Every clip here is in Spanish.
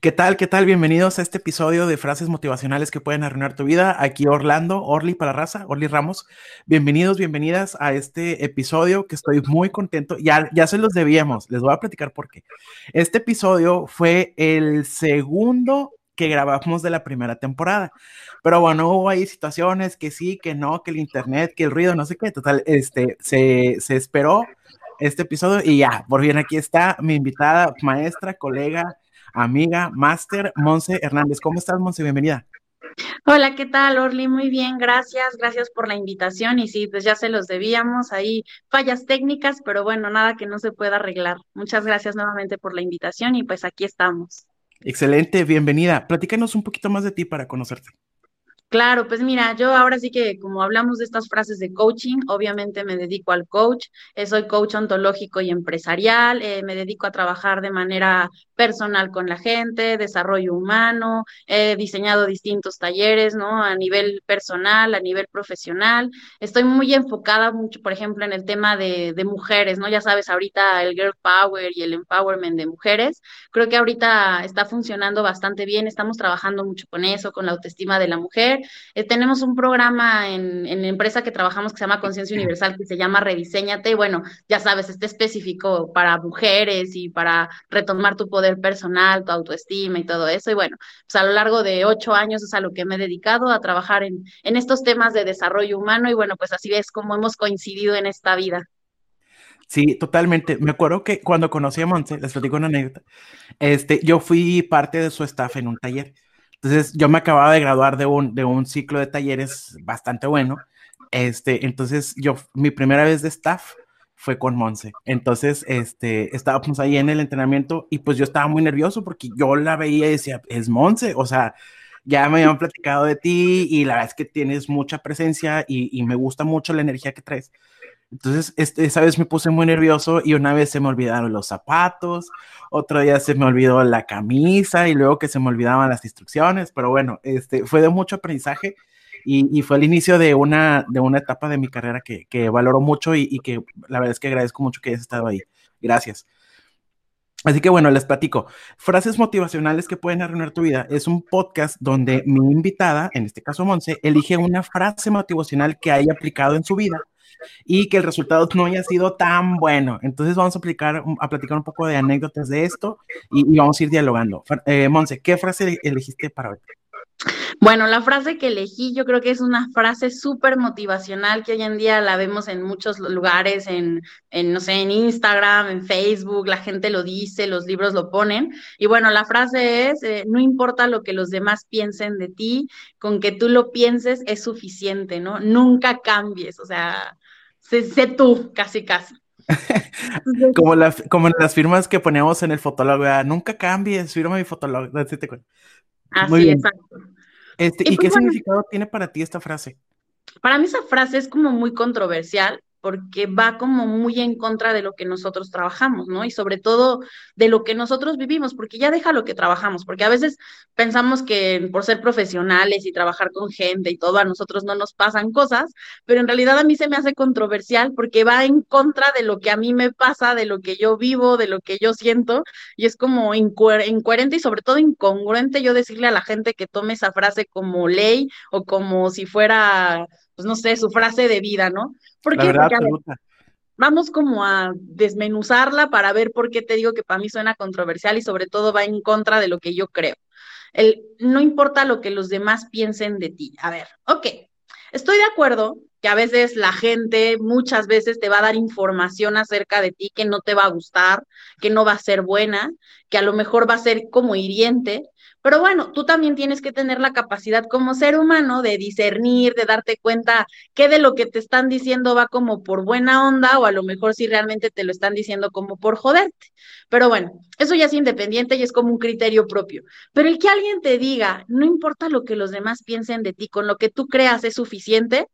¿Qué tal? ¿Qué tal? Bienvenidos a este episodio de frases motivacionales que pueden arruinar tu vida. Aquí Orlando, Orly para raza, Orly Ramos. Bienvenidos, bienvenidas a este episodio que estoy muy contento. Ya, ya se los debíamos, les voy a platicar por qué. Este episodio fue el segundo que grabamos de la primera temporada. Pero bueno, hubo ahí situaciones que sí, que no, que el internet, que el ruido, no sé qué. Total, este, se, se esperó este episodio y ya, por bien aquí está mi invitada, maestra, colega, amiga, máster, Monse Hernández. ¿Cómo estás, Monse? Bienvenida. Hola, ¿qué tal, Orly? Muy bien, gracias, gracias por la invitación. Y sí, pues ya se los debíamos, ahí fallas técnicas, pero bueno, nada que no se pueda arreglar. Muchas gracias nuevamente por la invitación y pues aquí estamos. Excelente, bienvenida. Platícanos un poquito más de ti para conocerte. Claro, pues mira, yo ahora sí que como hablamos de estas frases de coaching, obviamente me dedico al coach, eh, soy coach ontológico y empresarial, eh, me dedico a trabajar de manera personal con la gente, desarrollo humano, he diseñado distintos talleres, ¿no? A nivel personal, a nivel profesional. Estoy muy enfocada mucho, por ejemplo, en el tema de, de mujeres, ¿no? Ya sabes, ahorita el girl power y el empowerment de mujeres, creo que ahorita está funcionando bastante bien, estamos trabajando mucho con eso, con la autoestima de la mujer eh, tenemos un programa en, en, la empresa que trabajamos que se llama Conciencia Universal, que se llama Rediseñate. Bueno, ya sabes, este específico para mujeres y para retomar tu poder personal, tu autoestima y todo eso. Y bueno, pues a lo largo de ocho años es a lo que me he dedicado, a trabajar en, en estos temas de desarrollo humano. Y bueno, pues así es como hemos coincidido en esta vida. Sí, totalmente. Me acuerdo que cuando conocí a Monse, les platico una anécdota, este, yo fui parte de su staff en un taller. Entonces, yo me acababa de graduar de un, de un ciclo de talleres bastante bueno. Este, entonces, yo, mi primera vez de staff fue con Monse. Entonces, este, estábamos ahí en el entrenamiento y pues yo estaba muy nervioso porque yo la veía y decía, es Monse, o sea, ya me habían platicado de ti y la verdad es que tienes mucha presencia y, y me gusta mucho la energía que traes. Entonces, este, esa vez me puse muy nervioso y una vez se me olvidaron los zapatos, otro día se me olvidó la camisa y luego que se me olvidaban las instrucciones, pero bueno, este, fue de mucho aprendizaje y, fue el inicio de una, de una etapa de mi carrera que, que valoro mucho y, y, que la verdad es que agradezco mucho que hayas estado ahí. Gracias. Así que bueno, les platico. Frases motivacionales que pueden arruinar tu vida es un podcast donde mi invitada, en este caso Monse, elige una frase motivacional que haya aplicado en su vida y que el resultado no haya sido tan bueno. Entonces vamos a, aplicar, a platicar un poco de anécdotas de esto y, vamos a ir dialogando. Eh, Monse, ¿qué frase elegiste para hoy? Bueno, la frase que elegí yo creo que es una frase súper motivacional que hoy en día la vemos en muchos lugares, en, en, no sé, en Instagram, en Facebook, la gente lo dice, los libros lo ponen. Y bueno, la frase es, eh, no importa lo que los demás piensen de ti, con que tú lo pienses es suficiente, ¿no? Nunca cambies, o sea, sé, tú, casi, casi. como, la, como las firmas que poníamos en el fotólogo, nunca cambies, firma mi fotólogo. Así, exacto. Este, ¿Y, ¿y pues, qué bueno, significado tiene para ti esta frase? Para mí esa frase es como muy controversial porque va como muy en contra de lo que nosotros trabajamos, ¿no? Y sobre todo de lo que nosotros vivimos, porque ya deja lo que trabajamos, porque a veces pensamos que por ser profesionales y trabajar con gente y todo, a nosotros no nos pasan cosas, pero en realidad a mí se me hace controversial porque va en contra de lo que a mí me pasa, de lo que yo vivo, de lo que yo siento, y es como incoherente y sobre todo incongruente yo decirle a la gente que tome esa frase como ley o como si fuera pues no sé, su frase de vida, ¿no? ¿Por qué? Verdad, Porque, ver, vamos como a desmenuzarla para ver por qué te digo que para mí suena controversial y sobre todo va en contra de lo que yo creo. El, no importa lo que los demás piensen de ti. A ver, ok, estoy de acuerdo que a veces la gente muchas veces te va a dar información acerca de ti que no te va a gustar, que no va a ser buena, que a lo mejor va a ser como hiriente, pero bueno, tú también tienes que tener la capacidad como ser humano de discernir, de darte cuenta qué de lo que te están diciendo va como por buena onda o a lo mejor si realmente te lo están diciendo como por joderte. Pero bueno, eso ya es independiente y es como un criterio propio. Pero el que alguien te diga, no importa lo que los demás piensen de ti, con lo que tú creas es suficiente,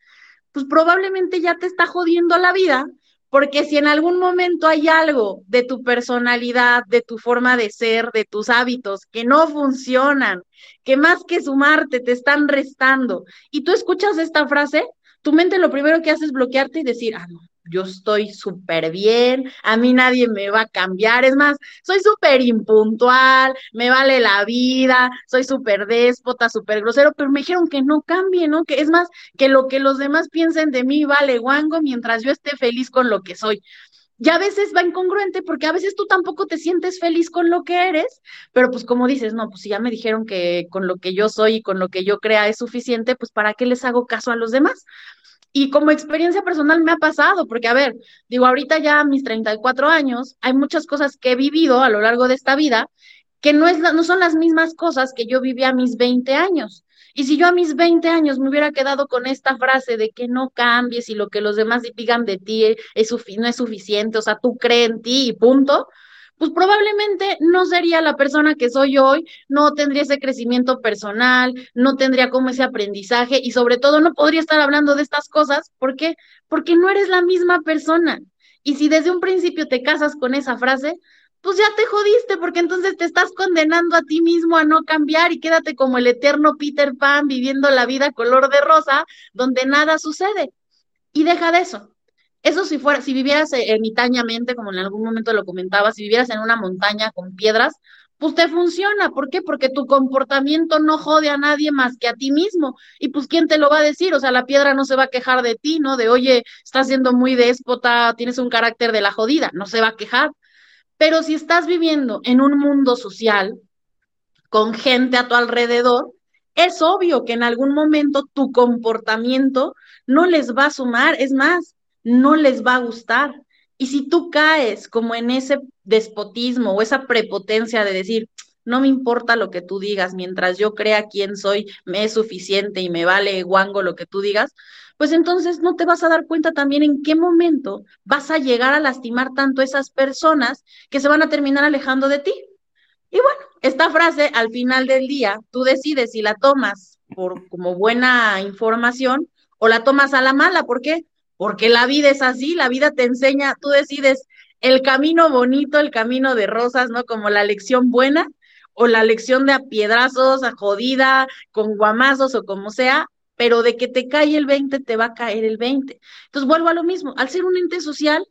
pues probablemente ya te está jodiendo la vida porque si en algún momento hay algo de tu personalidad, de tu forma de ser, de tus hábitos que no funcionan, que más que sumarte te están restando, y tú escuchas esta frase, tu mente lo primero que hace es bloquearte y decir, ah, no, yo estoy súper bien, a mí nadie me va a cambiar, es más, soy súper impuntual, me vale la vida, soy súper déspota, súper grosero, pero me dijeron que no cambie, ¿no? Que es más, que lo que los demás piensen de mí vale guango mientras yo esté feliz con lo que soy. Y a veces va incongruente porque a veces tú tampoco te sientes feliz con lo que eres, pero pues como dices, no, pues si ya me dijeron que con lo que yo soy y con lo que yo crea es suficiente, pues ¿para qué les hago caso a los demás? Y como experiencia personal me ha pasado, porque a ver, digo, ahorita ya a mis 34 años, hay muchas cosas que he vivido a lo largo de esta vida que no, es no son las mismas cosas que yo viví a mis 20 años. Y si yo a mis 20 años me hubiera quedado con esta frase de que no cambies y lo que los demás digan de ti es, no es suficiente, o sea, tú crees en ti y punto, pues probablemente no sería la persona que soy hoy, no tendría ese crecimiento personal, no tendría como ese aprendizaje y sobre todo no podría estar hablando de estas cosas. ¿Por qué? Porque no eres la misma persona. Y si desde un principio te casas con esa frase, pues ya te jodiste, porque entonces te estás condenando a ti mismo a no cambiar y quédate como el eterno Peter Pan viviendo la vida color de rosa, donde nada sucede. Y deja de eso. Eso si fuera, si vivieras eh, ermitañamente, como en algún momento lo comentaba, si vivieras en una montaña con piedras, pues te funciona. ¿Por qué? Porque tu comportamiento no jode a nadie más que a ti mismo. Y pues, ¿quién te lo va a decir? O sea, la piedra no se va a quejar de ti, ¿no? De, oye, estás siendo muy déspota, tienes un carácter de la jodida. No se va a quejar. Pero si estás viviendo en un mundo social, con gente a tu alrededor, es obvio que en algún momento tu comportamiento no les va a sumar. Es más, no les va a gustar. Y si tú caes como en ese despotismo o esa prepotencia de decir, no me importa lo que tú digas, mientras yo crea quién soy, me es suficiente y me vale guango lo que tú digas, pues entonces no te vas a dar cuenta también en qué momento vas a llegar a lastimar tanto a esas personas que se van a terminar alejando de ti. Y bueno, esta frase al final del día, tú decides si la tomas por como buena información o la tomas a la mala. ¿Por qué? Porque la vida es así, la vida te enseña, tú decides el camino bonito, el camino de rosas, ¿no? Como la lección buena o la lección de a piedrazos, a jodida, con guamazos o como sea, pero de que te cae el 20, te va a caer el 20. Entonces vuelvo a lo mismo, al ser un ente social,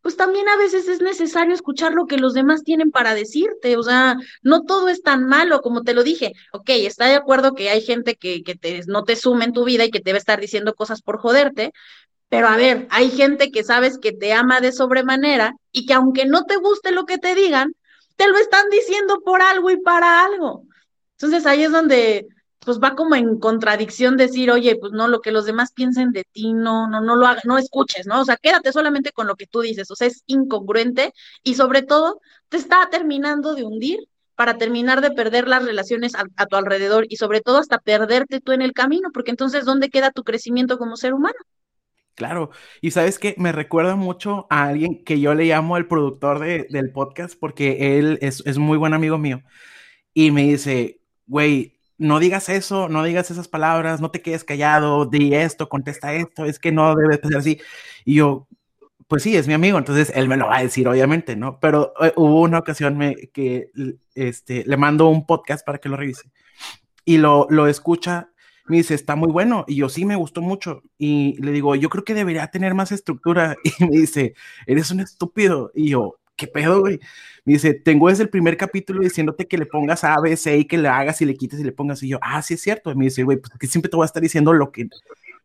pues también a veces es necesario escuchar lo que los demás tienen para decirte, o sea, no todo es tan malo como te lo dije. Ok, está de acuerdo que hay gente que, no te sume en tu vida y que te va a estar diciendo cosas por joderte, pero a ver, hay gente que sabes que te ama de sobremanera y que aunque no te guste lo que te digan, te lo están diciendo por algo y para algo. Entonces ahí es donde pues va como en contradicción decir, oye, pues no, lo que los demás piensen de ti, no, no, no lo hagas, no escuches, ¿no? O sea, quédate solamente con lo que tú dices, o sea, es incongruente y sobre todo te está terminando de hundir para terminar de perder las relaciones a, a tu alrededor y sobre todo hasta perderte tú en el camino, porque entonces, ¿dónde queda tu crecimiento como ser humano? Claro, y sabes que me recuerda mucho a alguien que yo le llamo el productor del podcast porque él es, muy buen amigo mío y me dice, güey, no digas eso, no digas esas palabras, no te quedes callado, di esto, contesta esto, es que no debe ser así. Y yo, pues sí, es mi amigo, entonces él me lo va a decir, obviamente, ¿no? Pero eh, hubo una ocasión me, que este, le mando un podcast para que lo revise y lo, lo escucha me dice, está muy bueno. Y yo, sí, me gustó mucho. Y le digo, yo creo que debería tener más estructura. Y me dice, eres un estúpido. Y yo, ¿qué pedo, güey? Me dice, tengo desde el primer capítulo diciéndote que le pongas A, B, C y que le hagas y le quites y le pongas. Y yo, ah, sí es cierto. Y me dice, güey, pues que siempre te voy a estar diciendo lo que,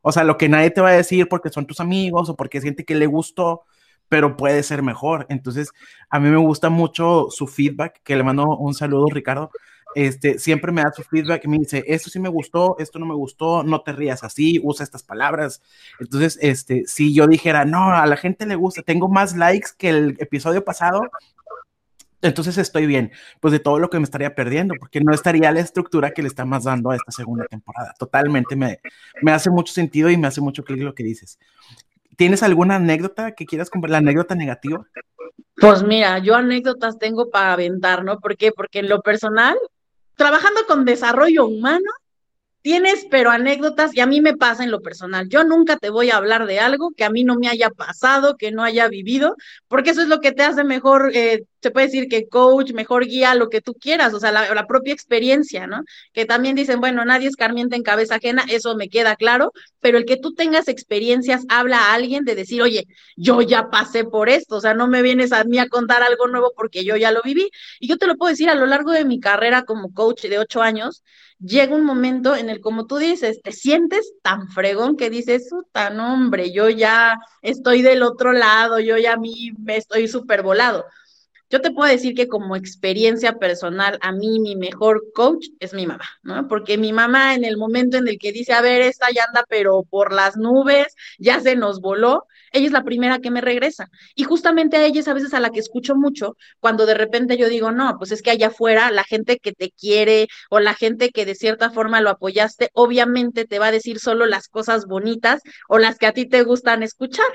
o sea, lo que nadie te va a decir porque son tus amigos o porque siente que le gustó, pero puede ser mejor. Entonces, a mí me gusta mucho su feedback, que le mando un saludo, Ricardo este, siempre me da su feedback y me dice, esto sí me gustó, esto no me gustó, no te rías así, usa estas palabras. Entonces, este, si yo dijera, no, a la gente le gusta, tengo más likes que el episodio pasado, entonces estoy bien, pues de todo lo que me estaría perdiendo, porque no estaría la estructura que le estamos dando a esta segunda temporada. Totalmente me, me hace mucho sentido y me hace mucho clic lo que dices. ¿Tienes alguna anécdota que quieras compartir, la anécdota negativa? Pues mira, yo anécdotas tengo para aventar, ¿no? ¿Por qué? Porque en lo personal, trabajando con desarrollo humano, tienes pero anécdotas y a mí me pasa en lo personal. Yo nunca te voy a hablar de algo que a mí no me haya pasado, que no haya vivido, porque eso es lo que te hace mejor eh, se puede decir que coach, mejor guía, lo que tú quieras, o sea, la, propia experiencia, ¿no? Que también dicen, bueno, nadie es carmiente en cabeza ajena, eso me queda claro, pero el que tú tengas experiencias habla a alguien de decir, oye, yo ya pasé por esto, o sea, no me vienes a mí a contar algo nuevo porque yo ya lo viví. Y yo te lo puedo decir, a lo largo de mi carrera como coach de ocho años, llega un momento en el, como tú dices, te sientes tan fregón que dices, tan hombre, yo ya estoy del otro lado, yo ya a mí me estoy súper volado. Yo te puedo decir que como experiencia personal, a mí mi mejor coach es mi mamá, ¿no? Porque mi mamá en el momento en el que dice, a ver, esta ya anda, pero por las nubes, ya se nos voló, ella es la primera que me regresa. Y justamente a ella es a veces a la que escucho mucho cuando de repente yo digo, no, pues es que allá afuera la gente que te quiere o la gente que de cierta forma lo apoyaste, obviamente te va a decir solo las cosas bonitas o las que a ti te gustan escuchar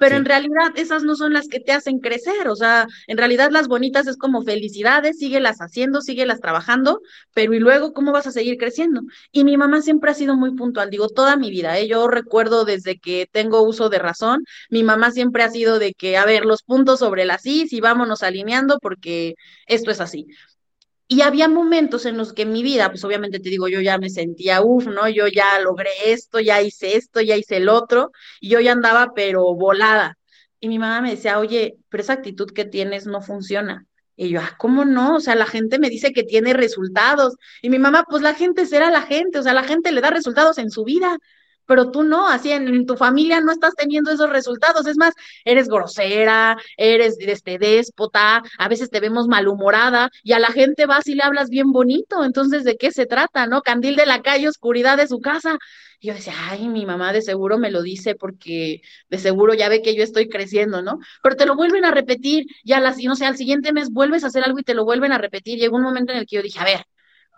pero en realidad esas no son las que te hacen crecer, o sea, en realidad las bonitas es como felicidades, síguelas haciendo, síguelas trabajando, pero y luego cómo vas a seguir creciendo. Y mi mamá siempre ha sido muy puntual, digo, toda mi vida, ¿eh? yo recuerdo desde que tengo uso de razón, mi mamá siempre ha sido de que, a ver, los puntos sobre las is y vámonos alineando porque esto es así. Y había momentos en los que en mi vida, pues obviamente te digo, yo ya me sentía, uff, ¿no? Yo ya logré esto, ya hice esto, ya hice el otro, y yo ya andaba, pero volada. Y mi mamá me decía, oye, pero esa actitud que tienes no funciona. Y yo, ah, ¿cómo no? O sea, la gente me dice que tiene resultados. Y mi mamá, pues la gente será la gente, o sea, la gente le da resultados en su vida pero tú no, así en, tu familia no estás teniendo esos resultados, es más, eres grosera, eres este, déspota, a veces te vemos malhumorada y a la gente vas y le hablas bien bonito, entonces, ¿de qué se trata, no? Candil de la calle, oscuridad de su casa. Y yo decía, ay, mi mamá de seguro me lo dice porque de seguro ya ve que yo estoy creciendo, ¿no? Pero te lo vuelven a repetir, ya las, no sé, al siguiente mes vuelves a hacer algo y te lo vuelven a repetir. Llegó un momento en el que yo dije, a ver,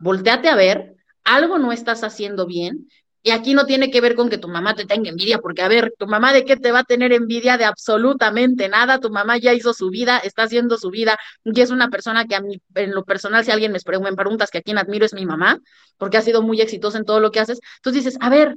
volteate a ver, algo no estás haciendo bien, y aquí no tiene que ver con que tu mamá te tenga envidia, porque a ver, tu mamá de qué te va a tener envidia de absolutamente nada, tu mamá ya hizo su vida, está haciendo su vida y es una persona que a mí, en lo personal, si alguien me preguntas que a quien admiro es mi mamá, porque ha sido muy exitosa en todo lo que haces, entonces dices, a ver,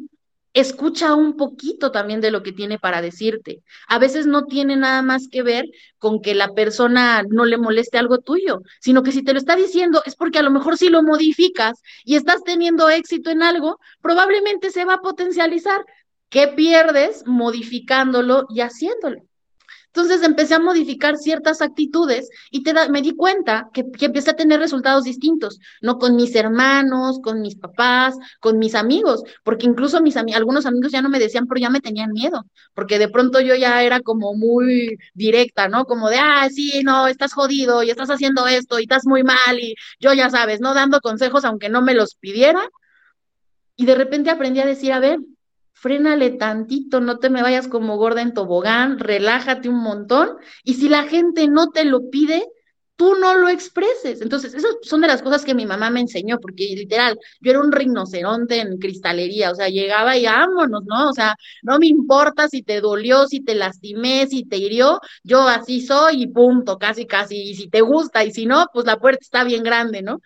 escucha un poquito también de lo que tiene para decirte. A veces no tiene nada más que ver con que la persona no le moleste algo tuyo, sino que si te lo está diciendo es porque a lo mejor si lo modificas y estás teniendo éxito en algo, probablemente se va a potencializar. ¿Qué pierdes modificándolo y haciéndolo? Entonces empecé a modificar ciertas actitudes y te me di cuenta que, que, empecé a tener resultados distintos, no con mis hermanos, con mis papás, con mis amigos, porque incluso mis algunos amigos ya no me decían, pero ya me tenían miedo, porque de pronto yo ya era como muy directa, ¿no? Como de, ah, sí, no, estás jodido y estás haciendo esto y estás muy mal y yo ya sabes, ¿no? Dando consejos aunque no me los pidiera. Y de repente aprendí a decir, a ver, frénale tantito, no te me vayas como gorda en tobogán, relájate un montón, y si la gente no te lo pide, tú no lo expreses. Entonces, esas son de las cosas que mi mamá me enseñó, porque literal, yo era un rinoceronte en cristalería, o sea, llegaba y vámonos, ¿no? O sea, no me importa si te dolió, si te lastimé, si te hirió, yo así soy y punto, casi, casi, y si te gusta, y si no, pues la puerta está bien grande, ¿no?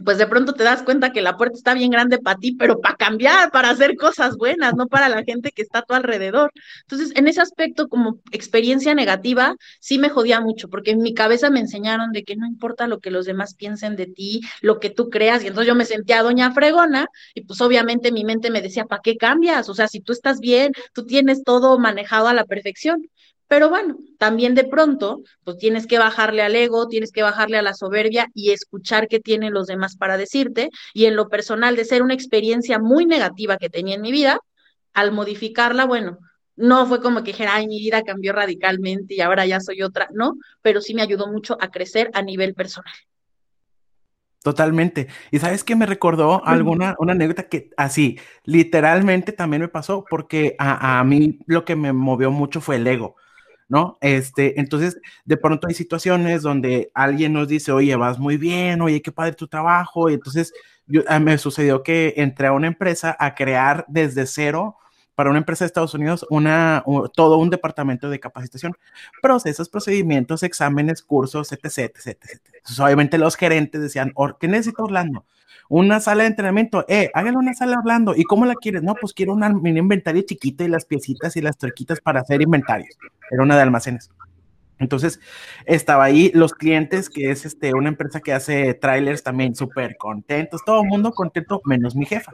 Pues de pronto te das cuenta que la puerta está bien grande para ti, pero para cambiar, para hacer cosas buenas, no para la gente que está a tu alrededor. Entonces, en ese aspecto, como experiencia negativa, sí me jodía mucho, porque en mi cabeza me enseñaron de que no importa lo que los demás piensen de ti, lo que tú creas, y entonces yo me sentía doña fregona, y pues obviamente mi mente me decía, ¿para qué cambias? O sea, si tú estás bien, tú tienes todo manejado a la perfección. Pero bueno, también de pronto, pues tienes que bajarle al ego, tienes que bajarle a la soberbia y escuchar qué tienen los demás para decirte. Y en lo personal, de ser una experiencia muy negativa que tenía en mi vida, al modificarla, bueno, no fue como que dijera, ay, mi vida cambió radicalmente y ahora ya soy otra, no, pero sí me ayudó mucho a crecer a nivel personal. Totalmente. Y sabes que me recordó alguna una anécdota que así, literalmente también me pasó, porque a, a, mí lo que me movió mucho fue el ego. ¿No? Este, entonces, de pronto hay situaciones donde alguien nos dice, oye, vas muy bien, oye, qué padre tu trabajo, y entonces yo, ah, me sucedió que entré a una empresa a crear desde cero para una empresa de Estados Unidos una, todo un departamento de capacitación, procesos, procedimientos, exámenes, cursos, etc, etc, etc. Entonces, obviamente los gerentes decían, ¿qué necesito Orlando? Una sala de entrenamiento, eh, háganle una sala hablando. ¿Y cómo la quieres? No, pues quiero un mini inventario chiquito y las piecitas y las truquitas para hacer inventarios. Era una de almacenes. Entonces, estaba ahí los clientes, que es este, una empresa que hace trailers también súper contentos, todo el mundo contento, menos mi jefa.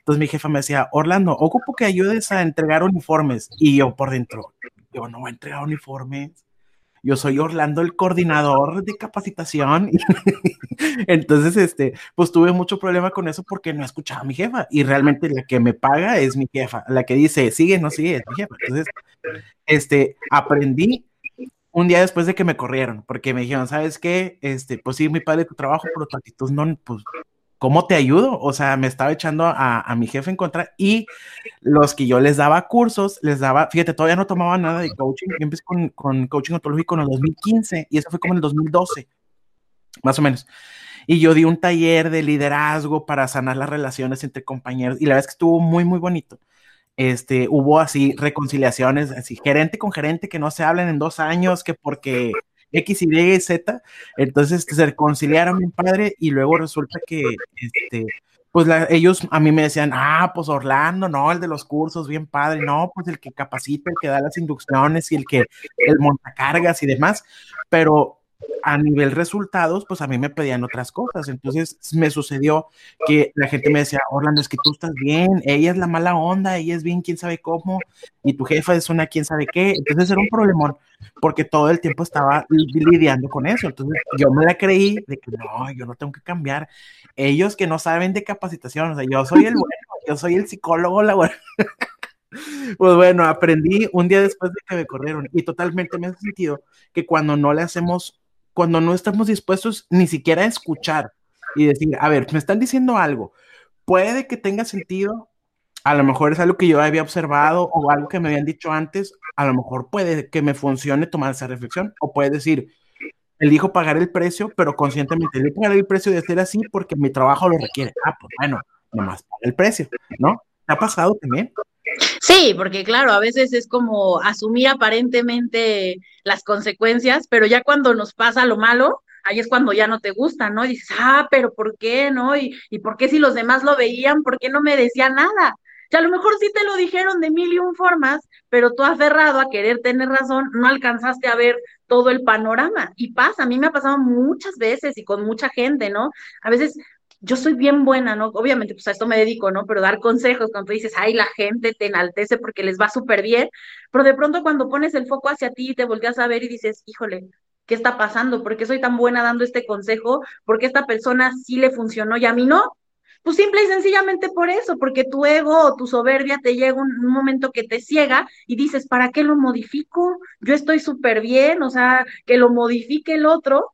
Entonces mi jefa me decía, Orlando, ocupo que ayudes a entregar uniformes. Y yo por dentro, yo no voy a entregar uniformes. Yo soy Orlando, el coordinador de capacitación. Entonces, este, pues tuve mucho problema con eso porque no escuchaba a mi jefa. Y realmente la que me paga es mi jefa. La que dice, sigue, no sigue, es mi jefa. Entonces, este, aprendí un día después de que me corrieron, porque me dijeron, ¿sabes qué? Este, pues sí, muy padre tu trabajo, pero tu actitud no, pues ¿cómo te ayudo? O sea, me estaba echando a, mi jefe en contra y los que yo les daba cursos, les daba, fíjate, todavía no tomaba nada de coaching. Yo empecé con, con coaching ontológico en el 2015 y eso fue como en el 2012, más o menos. Y yo di un taller de liderazgo para sanar las relaciones entre compañeros y la verdad es que estuvo muy, muy bonito. Este, hubo así reconciliaciones, así gerente con gerente que no se hablan en dos años, que porque X, Y, Z. Entonces se reconciliaron mi padre y luego resulta que, este, pues ellos a mí me decían, ah, pues Orlando, no, el de los cursos, bien padre, no, pues el que capacita, el que da las inducciones y el que, el montacargas y demás, pero a nivel resultados, pues a mí me pedían otras cosas. Entonces me sucedió que la gente me decía, Orlando, es que tú estás bien, ella es la mala onda, ella es bien quién sabe cómo, y tu jefa es una quién sabe qué. Entonces era un problemón, porque todo el tiempo estaba lidiando con eso. Entonces yo me la creí de que no, yo no tengo que cambiar. Ellos que no saben de capacitación, o sea, yo soy el bueno, yo soy el psicólogo, la buena. Pues bueno, aprendí un día después de que me corrieron y totalmente me ha sentido que cuando no le hacemos cuando no estamos dispuestos ni siquiera a escuchar y decir, a ver, me están diciendo algo, puede que tenga sentido, a lo mejor es algo que yo había observado o algo que me habían dicho antes, a lo mejor puede que me funcione tomar esa reflexión, o puede decir, elijo pagar el precio, pero conscientemente elijo pagar el precio de hacer así porque mi trabajo lo requiere. Ah, pues bueno, nomás paga el precio, ¿no? ¿Te ha pasado también? Sí, porque claro, a veces es como asumir aparentemente las consecuencias, pero ya cuando nos pasa lo malo, ahí es cuando ya no te gusta, ¿no? Y dices, ah, pero ¿por qué, no? Y, y ¿por qué si los demás lo veían, por qué no me decían nada? Y a lo mejor sí te lo dijeron de mil y un formas, pero tú aferrado a querer tener razón, no alcanzaste a ver todo el panorama. Y pasa, a mí me ha pasado muchas veces y con mucha gente, ¿no? A veces yo soy bien buena, ¿no? Obviamente, pues a esto me dedico, ¿no? Pero dar consejos cuando tú dices, ay, la gente te enaltece porque les va súper bien, pero de pronto cuando pones el foco hacia ti te volteas a ver y dices, híjole, ¿qué está pasando? ¿Por qué soy tan buena dando este consejo? ¿Por qué esta persona sí le funcionó y a mí no? Pues simple y sencillamente por eso, porque tu ego o tu soberbia te llega un, un momento que te ciega y dices, ¿para qué lo modifico? Yo estoy súper bien, o sea, que lo modifique el otro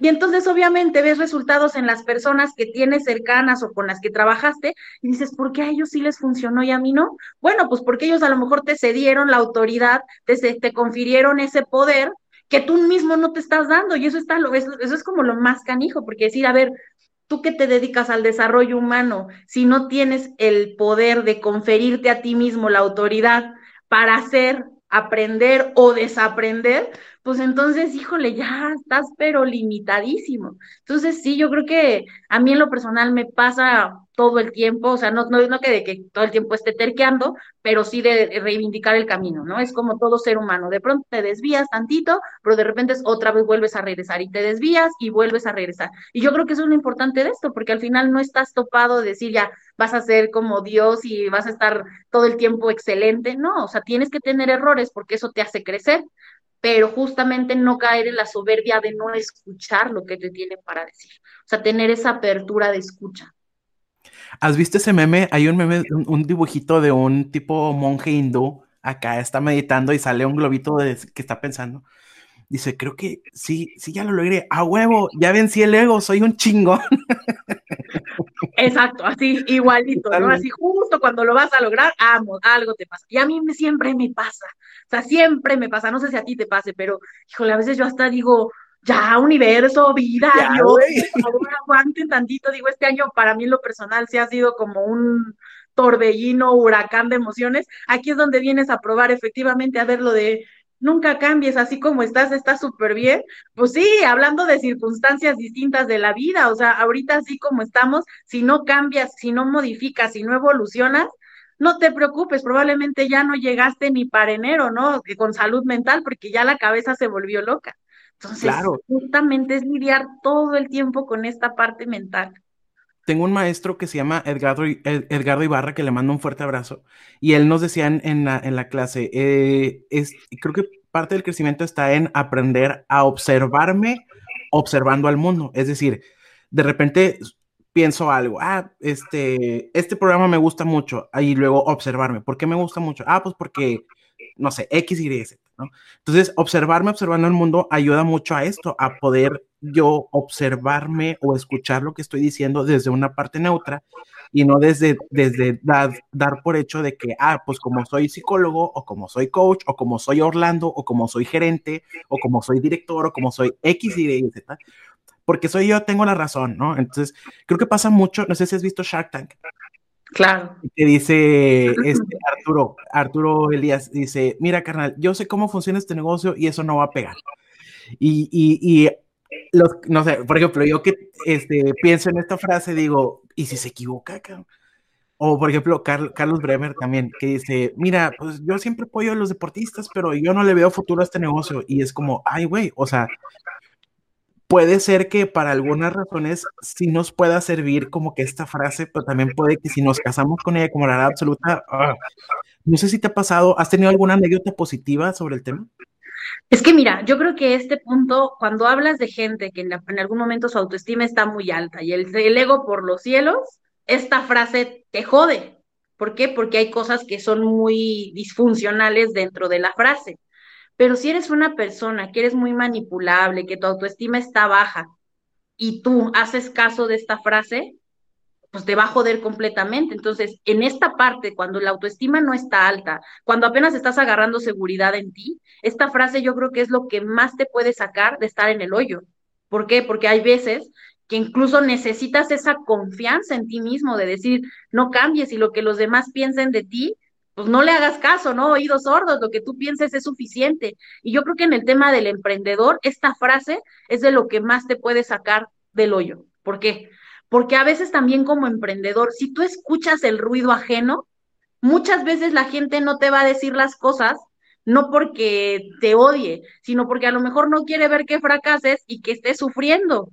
y entonces obviamente ves resultados en las personas que tienes cercanas o con las que trabajaste y dices, ¿por qué a ellos sí les funcionó y a mí no? Bueno, pues porque ellos a lo mejor te cedieron la autoridad, te, te confirieron ese poder que tú mismo no te estás dando y eso, está, eso, eso es como lo más canijo, porque decir, a ver, tú que te dedicas al desarrollo humano, si no tienes el poder de conferirte a ti mismo la autoridad para hacer, aprender o desaprender, pues entonces, híjole, ya estás pero limitadísimo. Entonces, sí, yo creo que a mí en lo personal me pasa todo el tiempo, o sea, no, no, no que de que todo el tiempo esté terqueando, pero sí de reivindicar el camino, ¿no? Es como todo ser humano, de pronto te desvías tantito, pero de repente otra vez vuelves a regresar y te desvías y vuelves a regresar. Y yo creo que eso es lo importante de esto, porque al final no estás topado de decir ya vas a ser como Dios y vas a estar todo el tiempo excelente, no, o sea, tienes que tener errores porque eso te hace crecer, pero justamente no caer en la soberbia de no escuchar lo que te tienen para decir. O sea, tener esa apertura de escucha. ¿Has visto ese meme? Hay un meme, un, dibujito de un tipo monje hindú acá, está meditando y sale un globito de, que está pensando. Dice, creo que sí, sí, ya lo logré. A huevo, ya vencí el ego, soy un chingón. Exacto, así igualito, ¿no? Así justo cuando lo vas a lograr, amo, algo te pasa. Y a mí me, siempre me pasa, o sea, siempre me pasa, no sé si a ti te pase, pero, híjole, a veces yo hasta digo, ya, universo, vida, yo, por favor, aguanten tantito, digo, este año para mí en lo personal sí ha sido como un torbellino, huracán de emociones. Aquí es donde vienes a probar efectivamente a ver lo de nunca cambies, así como estás, estás súper bien. Pues sí, hablando de circunstancias distintas de la vida, o sea, ahorita así como estamos, si no cambias, si no modificas, si no evolucionas, no te preocupes, probablemente ya no llegaste ni para enero, ¿no? Con salud mental, porque ya la cabeza se volvió loca. Entonces, justamente es lidiar todo el tiempo con esta parte mental. Tengo un maestro que se llama Edgardo, Edgardo Ibarra, que le mando un fuerte abrazo, y él nos decía en, la, clase, eh, es, creo que parte del crecimiento está en aprender a observarme observando al mundo. Es decir, de repente pienso algo, ah, este, este programa me gusta mucho, y luego observarme. ¿Por qué me gusta mucho? Ah, pues porque, no sé, X, Y, Z, Entonces, observarme observando el mundo ayuda mucho a esto, a poder yo observarme o escuchar lo que estoy diciendo desde una parte neutra y no desde, desde dar, dar por hecho de que, ah, pues como soy psicólogo o como soy coach o como soy Orlando o como soy gerente o como soy director o como soy X, Y, Z, porque soy yo, tengo la razón, ¿no? Entonces, creo que pasa mucho, no sé si has visto Shark Tank. Claro. Que dice este, Arturo, Arturo Elías, dice, mira, carnal, yo sé cómo funciona este negocio y eso no va a pegar. Y, y, y los, no sé, por ejemplo, yo que este, pienso en esta frase, digo, ¿y si se equivoca, O, por ejemplo, Carlos Bremer también, que dice, mira, pues yo siempre apoyo a los deportistas, pero yo no le veo futuro a este negocio. Y es como, ay, güey, o sea, puede ser que para algunas razones sí nos pueda servir como que esta frase, pero también puede que si nos casamos con ella como la verdad absoluta, ah, no sé si te ha pasado, ¿has tenido alguna anécdota positiva sobre el tema? Es que mira, yo creo que este punto, cuando hablas de gente que en, algún momento su autoestima está muy alta y el, el ego por los cielos, esta frase te jode. ¿Por qué? Porque hay cosas que son muy disfuncionales dentro de la frase. Pero si eres una persona que eres muy manipulable, que tu autoestima está baja y tú haces caso de esta frase, pues te va a joder completamente. Entonces, en esta parte, cuando la autoestima no está alta, cuando apenas estás agarrando seguridad en ti, esta frase yo creo que es lo que más te puede sacar de estar en el hoyo. ¿Por qué? Porque hay veces que incluso necesitas esa confianza en ti mismo de decir, no cambies y lo que los demás piensen de ti, pues no le hagas caso, ¿no? Oídos sordos, lo que tú pienses es suficiente. Y yo creo que en el tema del emprendedor, esta frase es de lo que más te puede sacar del hoyo. ¿Por qué? porque a veces también como emprendedor, si tú escuchas el ruido ajeno, muchas veces la gente no te va a decir las cosas no porque te odie, sino porque a lo mejor no quiere ver que fracases y que estés sufriendo.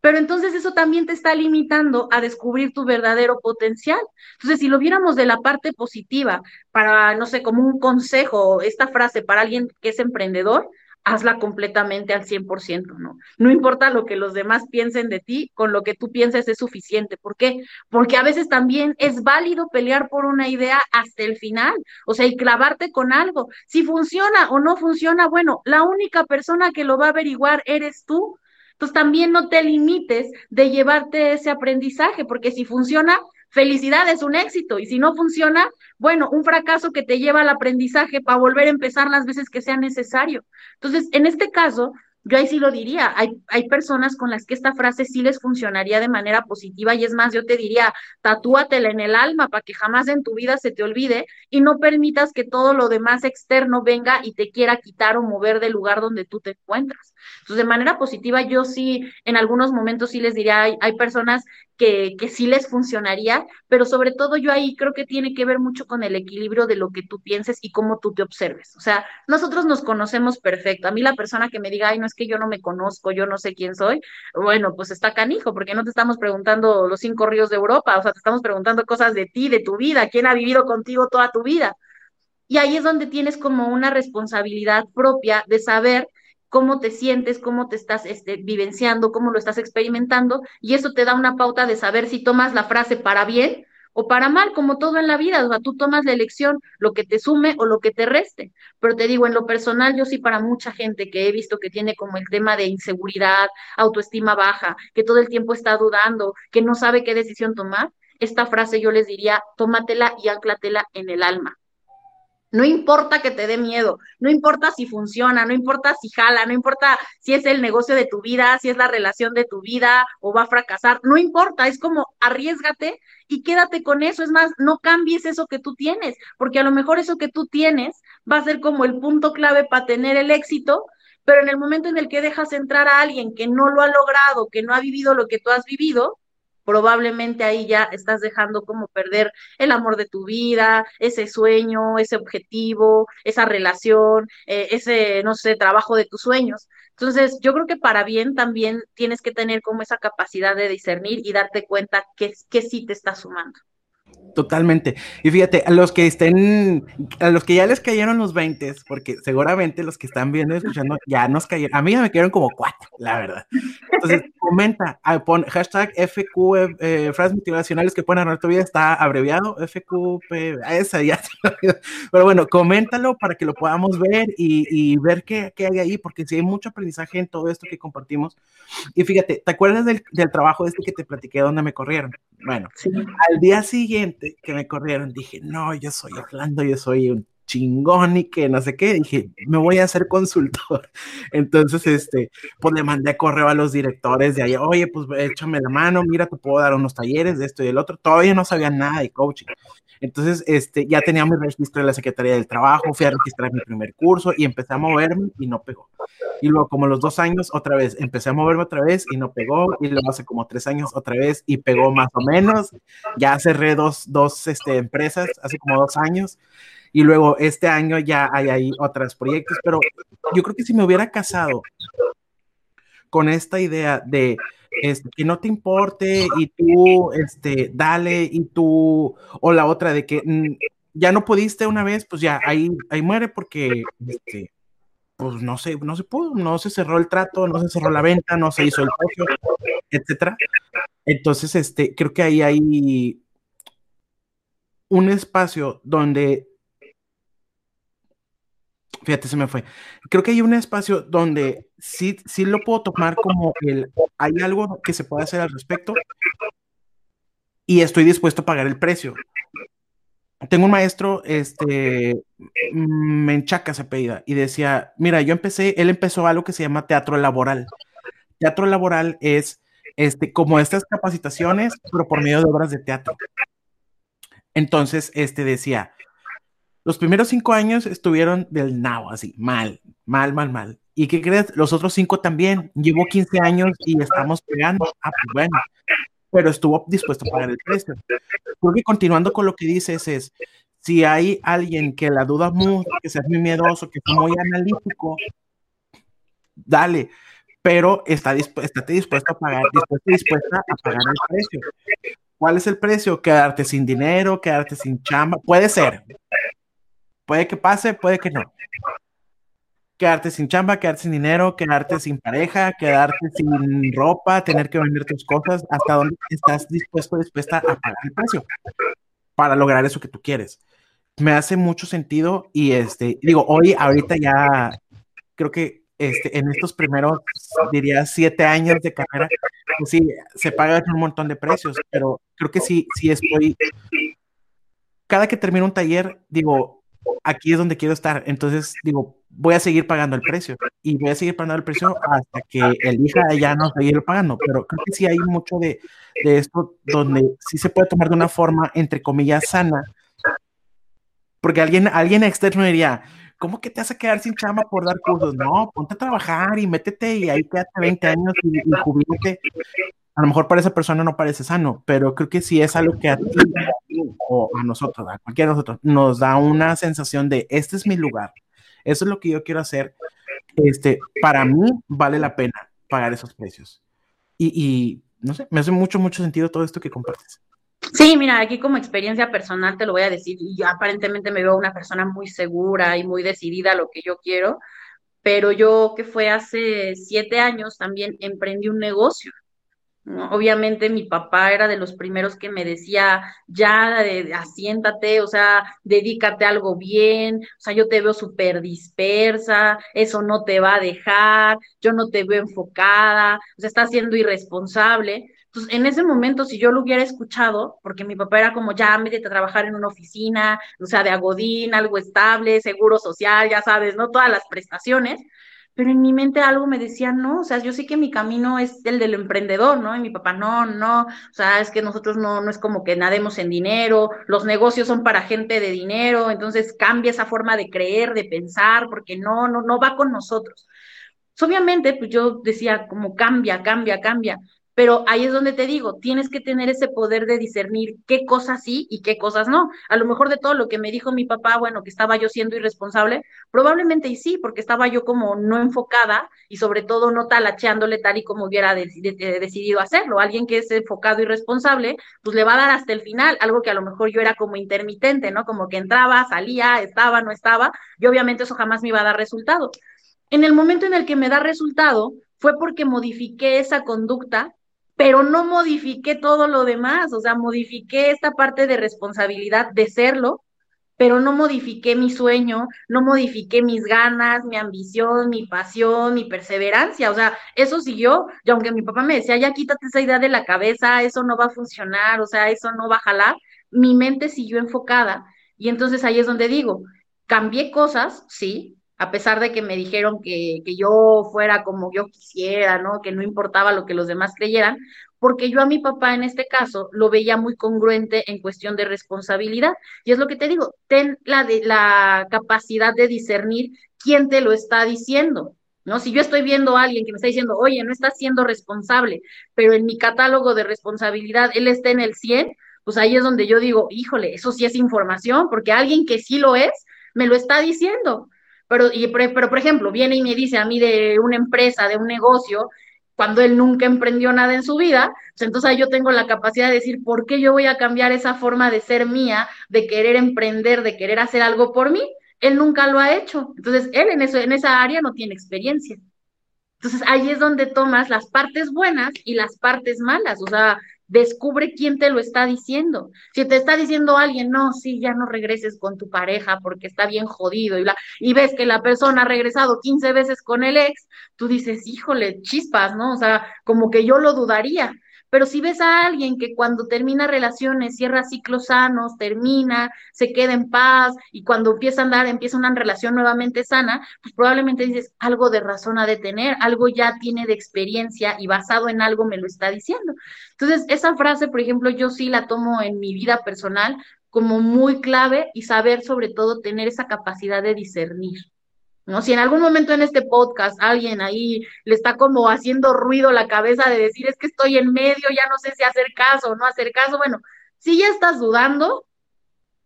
Pero entonces eso también te está limitando a descubrir tu verdadero potencial. Entonces, si lo viéramos de la parte positiva, para, no sé, como un consejo, esta frase para alguien que es emprendedor, hazla completamente al 100%, ¿no? No importa lo que los demás piensen de ti, con lo que tú pienses es suficiente. ¿Por qué? Porque a veces también es válido pelear por una idea hasta el final, o sea, y clavarte con algo. Si funciona o no funciona, bueno, la única persona que lo va a averiguar eres tú. Entonces también no te limites de llevarte ese aprendizaje, porque si funciona, felicidad es un éxito y si no funciona, bueno, un fracaso que te lleva al aprendizaje para volver a empezar las veces que sea necesario. Entonces, en este caso, yo ahí sí lo diría, hay, hay personas con las que esta frase sí les funcionaría de manera positiva y es más, yo te diría, tatúatela en el alma para que jamás en tu vida se te olvide y no permitas que todo lo demás externo venga y te quiera quitar o mover del lugar donde tú te encuentras. Entonces, de manera positiva, yo sí, en algunos momentos sí les diría, hay, hay personas que, que sí les funcionaría, pero sobre todo yo ahí creo que tiene que ver mucho con el equilibrio de lo que tú pienses y cómo tú te observes. O sea, nosotros nos conocemos perfecto. A mí la persona que me diga, ay, no es que yo no me conozco, yo no sé quién soy, bueno, pues está canijo, porque no te estamos preguntando los cinco ríos de Europa, o sea, te estamos preguntando cosas de ti, de tu vida, quién ha vivido contigo toda tu vida. Y ahí es donde tienes como una responsabilidad propia de saber cómo te sientes, cómo te estás este, vivenciando, cómo lo estás experimentando, y eso te da una pauta de saber si tomas la frase para bien o para mal, como todo en la vida, o sea, tú tomas la elección, lo que te sume o lo que te reste. Pero te digo, en lo personal, yo sí para mucha gente que he visto que tiene como el tema de inseguridad, autoestima baja, que todo el tiempo está dudando, que no sabe qué decisión tomar, esta frase yo les diría, tómatela y anclatela en el alma. No importa que te dé miedo, no importa si funciona, no importa si jala, no importa si es el negocio de tu vida, si es la relación de tu vida o va a fracasar, no importa, es como arriesgate y quédate con eso. Es más, no cambies eso que tú tienes, porque a lo mejor eso que tú tienes va a ser como el punto clave para tener el éxito, pero en el momento en el que dejas entrar a alguien que no lo ha logrado, que no ha vivido lo que tú has vivido, probablemente ahí ya estás dejando como perder el amor de tu vida, ese sueño, ese objetivo, esa relación, eh, ese, no sé, trabajo de tus sueños. Entonces, yo creo que para bien también tienes que tener como esa capacidad de discernir y darte cuenta que, que sí te está sumando. Totalmente. Y fíjate, a los que estén, a los que ya les cayeron los 20, porque seguramente los que están viendo y escuchando ya nos cayeron. A mí ya me cayeron como cuatro, la verdad. Entonces, comenta, ah, pon hashtag FQ, eh, frases motivacionales que pueden arreglar tu vida, está abreviado, FQP, esa ya. Pero bueno, coméntalo para que lo podamos ver y, y ver qué, qué, hay ahí, porque si hay mucho aprendizaje en todo esto que compartimos. Y fíjate, ¿te acuerdas del, del trabajo este que te platiqué donde me corrieron? Bueno, al día siguiente que me corrieron, dije, no, yo soy Orlando, yo soy un chingón y que no sé qué, dije, me voy a hacer consultor. Entonces, este, pues le mandé correo a los directores de ahí, oye, pues échame la mano, mira, te puedo dar unos talleres de esto y del otro. Todavía no sabían nada de coaching. Entonces, este, ya tenía mi registro de la Secretaría del Trabajo, fui a registrar mi primer curso y empecé a moverme y no pegó. Y luego, como los dos años, otra vez, empecé a moverme otra vez y no pegó. Y luego hace como tres años otra vez y pegó más o menos. Ya cerré dos, dos este, empresas hace como dos años. Y luego este año ya hay ahí otros proyectos, pero yo creo que si me hubiera casado con esta idea de este, que no te importe y tú, este, dale y tú, o la otra de que mm, ya no pudiste una vez, pues ya ahí, ahí muere porque, este, pues no sé, no se pudo, no se cerró el trato, no se cerró la venta, no se hizo el precio, etcétera. Entonces, este, creo que ahí hay un espacio donde Fíjate, se me fue. Creo que hay un espacio donde sí, sí lo puedo tomar como el, hay algo que se puede hacer al respecto y estoy dispuesto a pagar el precio. Tengo un maestro, este, Menchaca se pedía y decía, mira, yo empecé, él empezó algo que se llama teatro laboral. Teatro laboral es, este, como estas capacitaciones, pero por medio de obras de teatro. Entonces, este decía, los primeros cinco años estuvieron del nabo, así, mal, mal, mal, mal. ¿Y qué crees? Los otros cinco también. Llevo 15 años y estamos pegando. Ah, pues bueno. Pero estuvo dispuesto a pagar el precio. Porque continuando con lo que dices es, si hay alguien que la duda mucho, que sea muy miedoso, que sea muy analítico, dale, pero está estate dispuesto a pagar, dispuesto, dispuesta a pagar el precio. ¿Cuál es el precio? Quedarte sin dinero, quedarte sin chamba, puede ser, Puede que pase, puede que no. Quedarte sin chamba, quedarte sin dinero, quedarte sin pareja, quedarte sin ropa, tener que vender tus cosas, hasta dónde estás dispuesto, dispuesta a pagar el precio para lograr eso que tú quieres. Me hace mucho sentido y este, digo, hoy, ahorita ya creo que este, en estos primeros, diría, siete años de carrera, pues sí, se pagan un montón de precios, pero creo que sí, sí estoy, cada que termino un taller, digo, aquí es donde quiero estar. Entonces, digo, voy a seguir pagando el precio y voy a seguir pagando el precio hasta que elija ya no seguir pagando. Pero creo que sí hay mucho de, esto donde sí se puede tomar de una forma, entre comillas, sana. Porque alguien, alguien externo diría, ¿cómo que te vas a quedar sin chama por dar cursos? No, ponte a trabajar y métete y ahí quédate 20 años y, y a lo mejor para esa persona no parece sano, pero creo que sí es algo que a ti o a nosotros, a cualquiera de nosotros, nos da una sensación de este es mi lugar, eso es lo que yo quiero hacer, este, para mí vale la pena pagar esos precios. Y, no sé, me hace mucho, mucho sentido todo esto que compartes. Sí, mira, aquí como experiencia personal te lo voy a decir, y yo aparentemente me veo una persona muy segura y muy decidida a lo que yo quiero, pero yo que fue hace siete años también emprendí un negocio Obviamente mi papá era de los primeros que me decía, ya, asiéntate, o sea, dedícate a algo bien, o sea, yo te veo súper dispersa, eso no te va a dejar, yo no te veo enfocada, o sea, estás siendo irresponsable. Entonces, en ese momento, si yo lo hubiera escuchado, porque mi papá era como, ya, métete a trabajar en una oficina, o sea, de agodín, algo estable, seguro social, ya sabes, ¿no? Todas las prestaciones, pero en mi mente algo me decía, no, o sea, yo sé que mi camino es el del emprendedor, ¿no? Y mi papá, no, no, o sea, es que nosotros no, no es como que nademos en dinero, los negocios son para gente de dinero, entonces cambia esa forma de creer, de pensar, porque no, no, no va con nosotros. obviamente, pues yo decía, como cambia, cambia, cambia, pero ahí es donde te digo, tienes que tener ese poder de discernir qué cosas sí y qué cosas no. A lo mejor de todo lo que me dijo mi papá, bueno, que estaba yo siendo irresponsable, probablemente y sí, porque estaba yo como no enfocada y sobre todo no talacheándole tal y como hubiera decidido hacerlo. Alguien que es enfocado y responsable, pues le va a dar hasta el final, algo que a lo mejor yo era como intermitente, ¿no? Como que entraba, salía, estaba, no estaba, y obviamente eso jamás me iba a dar resultado. En el momento en el que me da resultado, fue porque modifiqué esa conducta pero no modifiqué todo lo demás, o sea, modifiqué esta parte de responsabilidad de serlo, pero no modifiqué mi sueño, no modifiqué mis ganas, mi ambición, mi pasión, mi perseverancia, o sea, eso siguió, y aunque mi papá me decía, ya quítate esa idea de la cabeza, eso no va a funcionar, o sea, eso no va a jalar, mi mente siguió enfocada, y entonces ahí es donde digo, cambié cosas, sí, a pesar de que me dijeron que, que, yo fuera como yo quisiera, ¿no? Que no importaba lo que los demás creyeran, porque yo a mi papá en este caso lo veía muy congruente en cuestión de responsabilidad. Y es lo que te digo, ten la, de, la capacidad de discernir quién te lo está diciendo. ¿No? Si yo estoy viendo a alguien que me está diciendo, oye, no está siendo responsable, pero en mi catálogo de responsabilidad él está en el 100, pues ahí es donde yo digo, híjole, eso sí es información, porque alguien que sí lo es, me lo está diciendo. Pero, y, pero, por ejemplo, viene y me dice a mí de una empresa, de un negocio, cuando él nunca emprendió nada en su vida, pues entonces yo tengo la capacidad de decir, ¿por qué yo voy a cambiar esa forma de ser mía, de querer emprender, de querer hacer algo por mí? Él nunca lo ha hecho. Entonces, él en, eso, en esa área no tiene experiencia. Entonces, ahí es donde tomas las partes buenas y las partes malas. O sea, descubre quién te lo está diciendo. Si te está diciendo alguien, no, sí, ya no regreses con tu pareja porque está bien jodido y, y ves que la persona ha regresado 15 veces con el ex, tú dices, híjole, chispas, ¿no? O sea, como que yo lo dudaría. Pero si ves a alguien que cuando termina relaciones, cierra ciclos sanos, termina, se queda en paz y cuando empieza a andar, empieza una relación nuevamente sana, pues probablemente dices, algo de razón ha de tener, algo ya tiene de experiencia y basado en algo me lo está diciendo. Entonces, esa frase, por ejemplo, yo sí la tomo en mi vida personal como muy clave y saber sobre todo tener esa capacidad de discernir. ¿No? Si en algún momento en este podcast alguien ahí le está como haciendo ruido la cabeza de decir es que estoy en medio, ya no sé si hacer caso o no hacer caso, bueno, si ya estás dudando,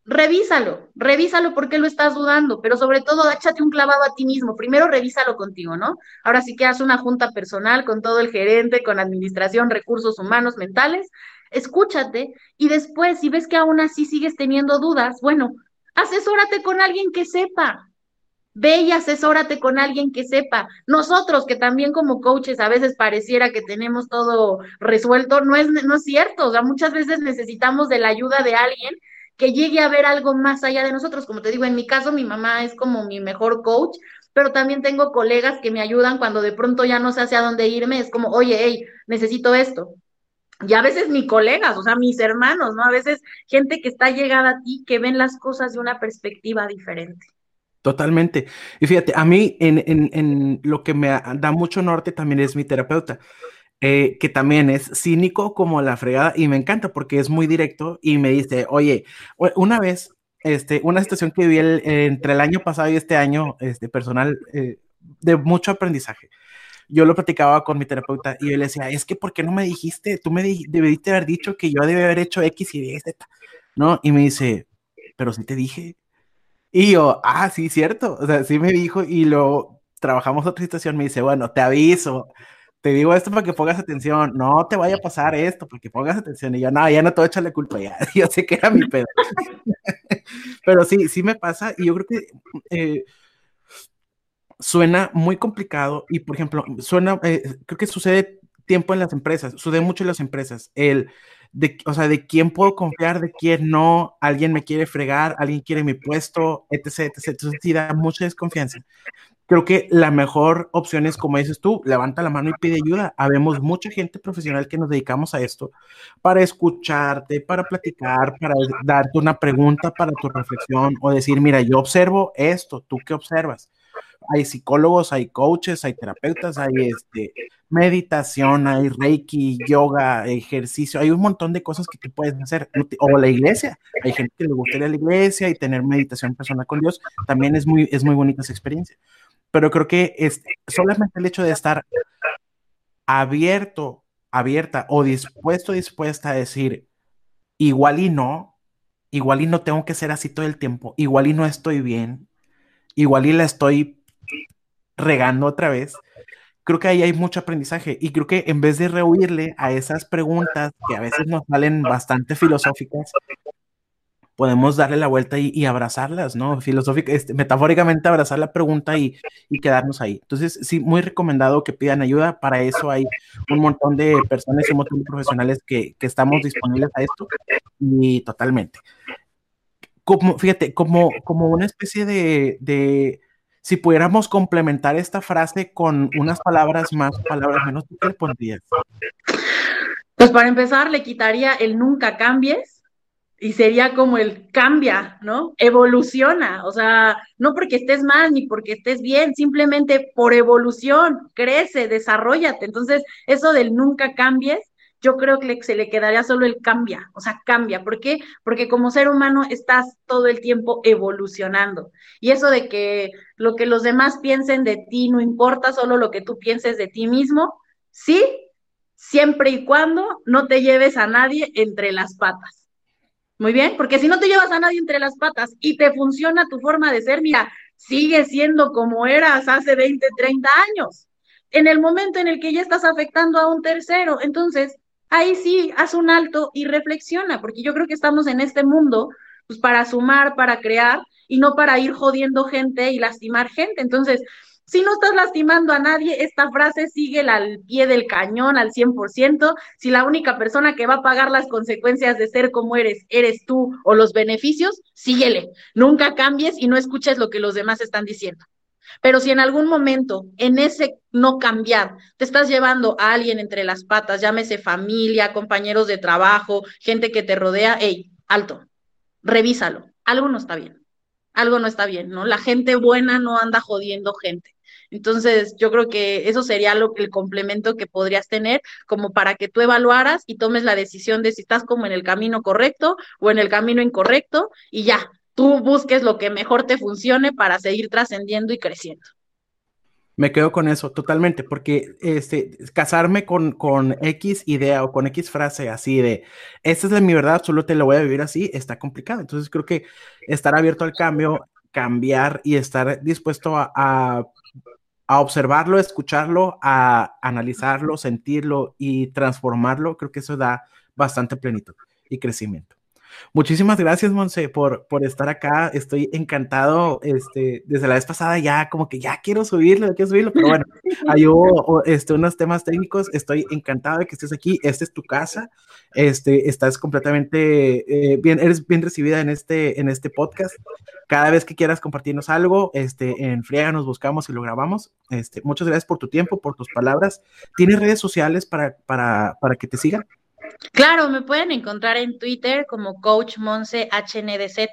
revísalo, revísalo porque lo estás dudando, pero sobre todo échate un clavado a ti mismo, primero revísalo contigo, ¿no? Ahora sí que haz una junta personal con todo el gerente, con administración, recursos humanos, mentales, escúchate y después si ves que aún así sigues teniendo dudas, bueno, asesórate con alguien que sepa, Ve y asesórate con alguien que sepa. Nosotros, que también como coaches a veces pareciera que tenemos todo resuelto, no es, no es cierto. O sea, muchas veces necesitamos de la ayuda de alguien que llegue a ver algo más allá de nosotros. Como te digo, en mi caso, mi mamá es como mi mejor coach, pero también tengo colegas que me ayudan cuando de pronto ya no sé hacia dónde irme. Es como, oye, hey, necesito esto. Y a veces ni colegas, o sea, mis hermanos, ¿no? A veces gente que está llegada a ti, que ven las cosas de una perspectiva diferente. Totalmente. Y fíjate, a mí en, en, en, lo que me da mucho norte también es mi terapeuta, eh, que también es cínico como la fregada y me encanta porque es muy directo y me dice, oye, una vez, este, una situación que viví entre el año pasado y este año, este, personal, eh, de mucho aprendizaje. Yo lo platicaba con mi terapeuta y le decía, es que ¿por qué no me dijiste? Tú me debiste haber dicho que yo debía haber hecho X y Y, Z, ¿no? Y me dice, pero sí te dije, y yo, ah, sí, cierto. O sea, sí me dijo y lo trabajamos otra situación. Me dice, bueno, te aviso, te digo esto para que pongas atención. No te vaya a pasar esto para que pongas atención. Y yo, no, ya no te voy a echarle culpa ya. Yo sé que era mi pedo. Pero sí, sí me pasa y yo creo que eh, suena muy complicado y, por ejemplo, suena, eh, creo que sucede tiempo en las empresas, sucede mucho en las empresas. El de, o sea, de quién puedo confiar, de quién no, alguien me quiere fregar, alguien quiere mi puesto, etc, etc. Entonces sí da mucha desconfianza. Creo que la mejor opción es, como dices tú, levanta la mano y pide ayuda. Habemos mucha gente profesional que nos dedicamos a esto para escucharte, para platicar, para darte una pregunta para tu reflexión o decir, mira, yo observo esto, ¿tú qué observas? Hay psicólogos, hay coaches, hay terapeutas, hay este, meditación, hay reiki, yoga, ejercicio, hay un montón de cosas que tú puedes hacer. O la iglesia, hay gente que le gusta ir a la iglesia y tener meditación personal con Dios, también es muy, es muy bonita esa experiencia. Pero creo que es solamente el hecho de estar abierto abierta o dispuesto, dispuesta a decir, igual y no, igual y no tengo que ser así todo el tiempo, igual y no estoy bien, igual y la estoy regando otra vez, creo que ahí hay mucho aprendizaje y creo que en vez de rehuirle a esas preguntas que a veces nos salen bastante filosóficas, podemos darle la vuelta y, abrazarlas, ¿no? Filosófica, este, metafóricamente abrazar la pregunta y, quedarnos ahí. Entonces, sí, muy recomendado que pidan ayuda. Para eso hay un montón de personas y un montón de profesionales que, estamos disponibles a esto y totalmente. Como, fíjate, como, como una especie de si pudiéramos complementar esta frase con unas palabras más, palabras menos, ¿qué le pondrías? Pues para empezar, le quitaría el nunca cambies y sería como el cambia, ¿no? Evoluciona, o sea, no porque estés mal ni porque estés bien, simplemente por evolución, crece, desarrollate. Entonces, eso del nunca cambies yo creo que se le quedaría solo el cambia, o sea, cambia. ¿Por qué? Porque como ser humano estás todo el tiempo evolucionando. Y eso de que lo que los demás piensen de ti no importa, solo lo que tú pienses de ti mismo, sí, siempre y cuando no te lleves a nadie entre las patas. Muy bien, porque si no te llevas a nadie entre las patas y te funciona tu forma de ser, mira, sigue siendo como eras hace 20, 30 años. En el momento en el que ya estás afectando a un tercero, entonces ahí sí, haz un alto y reflexiona, porque yo creo que estamos en este mundo pues para sumar, para crear y no para ir jodiendo gente y lastimar gente. Entonces, si no estás lastimando a nadie, esta frase sigue al pie del cañón al 100%. Si la única persona que va a pagar las consecuencias de ser como eres, eres tú o los beneficios, síguele. Nunca cambies y no escuches lo que los demás están diciendo. Pero si en algún momento, en ese no cambiar, te estás llevando a alguien entre las patas, llámese familia, compañeros de trabajo, gente que te rodea, hey, alto, revísalo, algo no está bien, algo no está bien, ¿no? La gente buena no anda jodiendo gente. Entonces, yo creo que eso sería lo el complemento que podrías tener como para que tú evaluaras y tomes la decisión de si estás como en el camino correcto o en el camino incorrecto y ya, tú busques lo que mejor te funcione para seguir trascendiendo y creciendo. Me quedo con eso totalmente, porque este, casarme con, X idea o con X frase así de, esta es de mi verdad, solo te lo voy a vivir así, está complicado. Entonces creo que estar abierto al cambio, cambiar y estar dispuesto a, a, a observarlo, escucharlo, a analizarlo, sentirlo y transformarlo, creo que eso da bastante plenitud y crecimiento. Muchísimas gracias, Monse, por, por estar acá. Estoy encantado. Este, desde la vez pasada ya como que ya quiero subirlo, quiero subirlo, pero bueno, hay este, unos temas técnicos. Estoy encantado de que estés aquí. Esta es tu casa. Este, estás completamente eh, bien, eres bien recibida en este, en este podcast. Cada vez que quieras compartirnos algo, este, en buscamos y lo grabamos. Este, muchas gracias por tu tiempo, por tus palabras. ¿Tienes redes sociales para, para, para que te sigan? Claro, me pueden encontrar en Twitter como Coach Monse HNDZ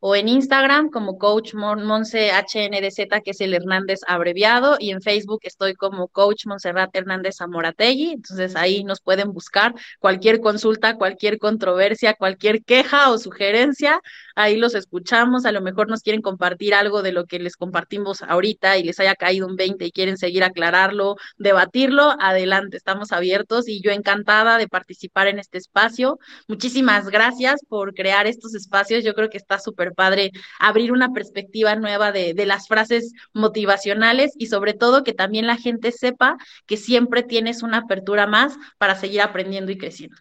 o en Instagram como Coach Monse HNDZ, que es el Hernández abreviado, y en Facebook estoy como Coach Monserrat Hernández Amorategui. Entonces ahí nos pueden buscar cualquier consulta, cualquier controversia, cualquier queja o sugerencia. Ahí los escuchamos. A lo mejor nos quieren compartir algo de lo que les compartimos ahorita y les haya caído un 20 y quieren seguir aclararlo, debatirlo. Adelante, estamos abiertos y yo encantada de participar en este espacio. Muchísimas gracias por crear estos espacios. Yo creo que está súper padre abrir una perspectiva nueva de, las frases motivacionales y sobre todo que también la gente sepa que siempre tienes una apertura más para seguir aprendiendo y creciendo.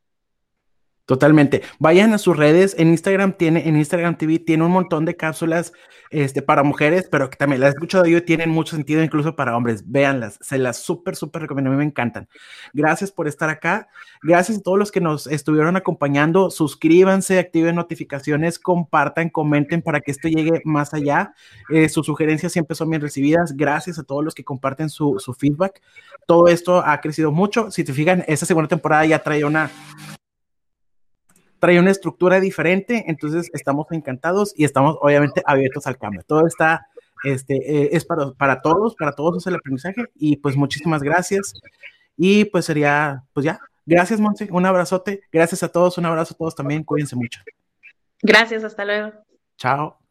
Totalmente. Vayan a sus redes. En Instagram tiene, en Instagram TV tiene un montón de cápsulas este, para mujeres, pero que también las he escuchado yo tienen mucho sentido incluso para hombres. Véanlas. Se las súper, súper recomiendo. A mí me encantan. Gracias por estar acá. Gracias a todos los que nos estuvieron acompañando. Suscríbanse, activen notificaciones, compartan, comenten para que esto llegue más allá. Eh, sus sugerencias siempre son bien recibidas. Gracias a todos los que comparten su, su feedback. Todo esto ha crecido mucho. Si te fijan, esta segunda temporada ya trae una trae una estructura diferente, entonces estamos encantados y estamos obviamente abiertos al cambio. Todo está, este, eh, es para, para todos, para todos es el aprendizaje y pues muchísimas gracias y pues sería, pues ya, gracias Monse, un abrazote, gracias a todos, un abrazo a todos también, cuídense mucho. Gracias, hasta luego. Chao.